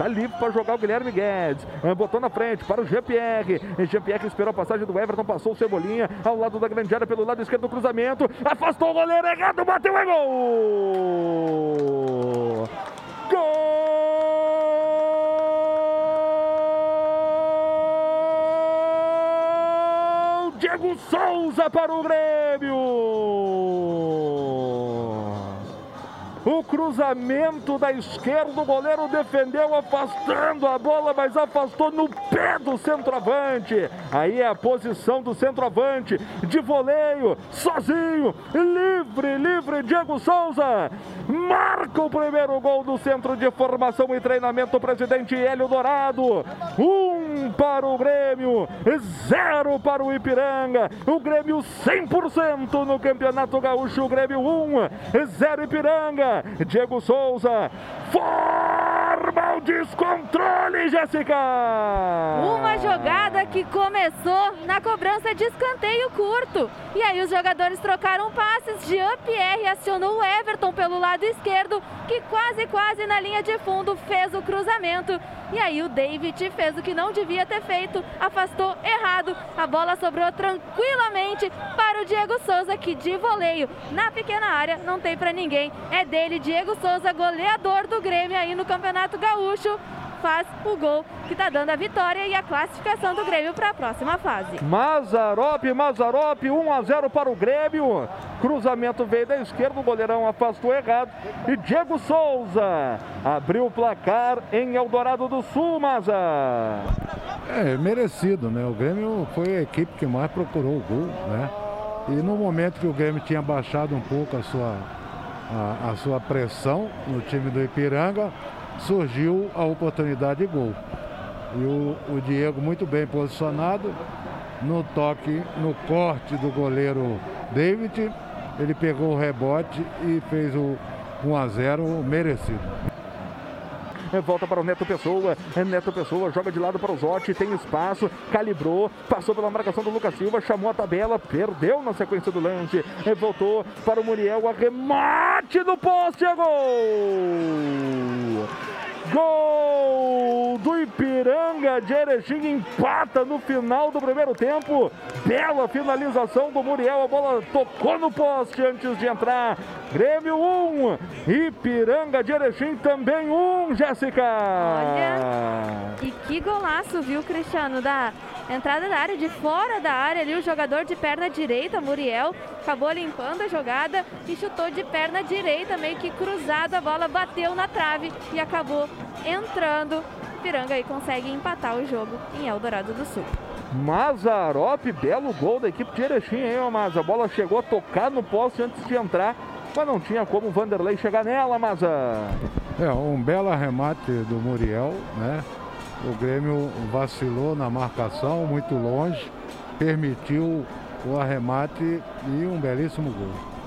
Tá livre para jogar o Guilherme Guedes. Botou na frente para o Jean-Pierre. Jean-Pierre esperou a passagem do Everton, passou o Cebolinha ao lado da grande área pelo lado esquerdo do cruzamento. Afastou o goleiro errado, bateu é gol! Gol! Diego Souza para o Grêmio! Cruzamento da esquerda, o goleiro defendeu, afastando a bola, mas afastou no pé do centroavante. Aí é a posição do centroavante, de voleio, sozinho, livre, livre, Diego Souza. Marca o primeiro gol do Centro de Formação e Treinamento, presidente Hélio Dourado. Um para o Grêmio, zero para o Ipiranga. O Grêmio 100% no Campeonato Gaúcho. O Grêmio 1, zero Ipiranga. Diego Souza. Forma descontrole, Jéssica! Uma jogada que começou na cobrança de escanteio curto. E aí os jogadores trocaram passes. Jean-Pierre acionou o Everton pelo lado esquerdo, que quase, quase na linha de fundo fez o cruzamento. E aí o David fez o que não devia ter feito, afastou errado. A bola sobrou tranquilamente para o Diego Souza, que de voleio na pequena área não tem para ninguém. É dele, Diego Souza, goleador do Grêmio aí no Campeonato Gaúcho faz o gol que está dando a vitória e a classificação do Grêmio para a próxima fase. Mazarop, Mazarop, 1 a 0 para o Grêmio. Cruzamento veio da esquerda, o goleirão afastou errado. E Diego Souza abriu o placar em Eldorado do Sul, Maza. É, merecido, né? O Grêmio foi a equipe que mais procurou o gol, né? E no momento que o Grêmio tinha baixado um pouco a sua, a, a sua pressão no time do Ipiranga, surgiu a oportunidade de gol. E o, o Diego muito bem posicionado, no toque, no corte do goleiro David, ele pegou o rebote e fez o 1 a 0 merecido. Volta para o Neto Pessoa. Neto Pessoa joga de lado para o Zotti. Tem espaço. Calibrou. Passou pela marcação do Lucas Silva. Chamou a tabela. Perdeu na sequência do lance. Voltou para o Muriel. Arremate do poste. É gol! Gol do Ipiranga de Erechim empata no final do primeiro tempo. Bela finalização do Muriel. A bola tocou no poste antes de entrar. Grêmio 1, Ipiranga de Erechim também 1, Jéssica. Olha, e que golaço, viu, Cristiano? Da entrada da área, de fora da área ali, o jogador de perna direita, Muriel, acabou limpando a jogada e chutou de perna direita, meio que cruzado. A bola bateu na trave e acabou entrando. Piranga aí consegue empatar o jogo em Eldorado do Sul. Mazarop, belo gol da equipe de Erechim, hein, mas a bola chegou a tocar no poste antes de entrar, mas não tinha como o Vanderlei chegar nela, mas É, um belo arremate do Muriel, né? O Grêmio vacilou na marcação, muito longe, permitiu o arremate e um belíssimo gol.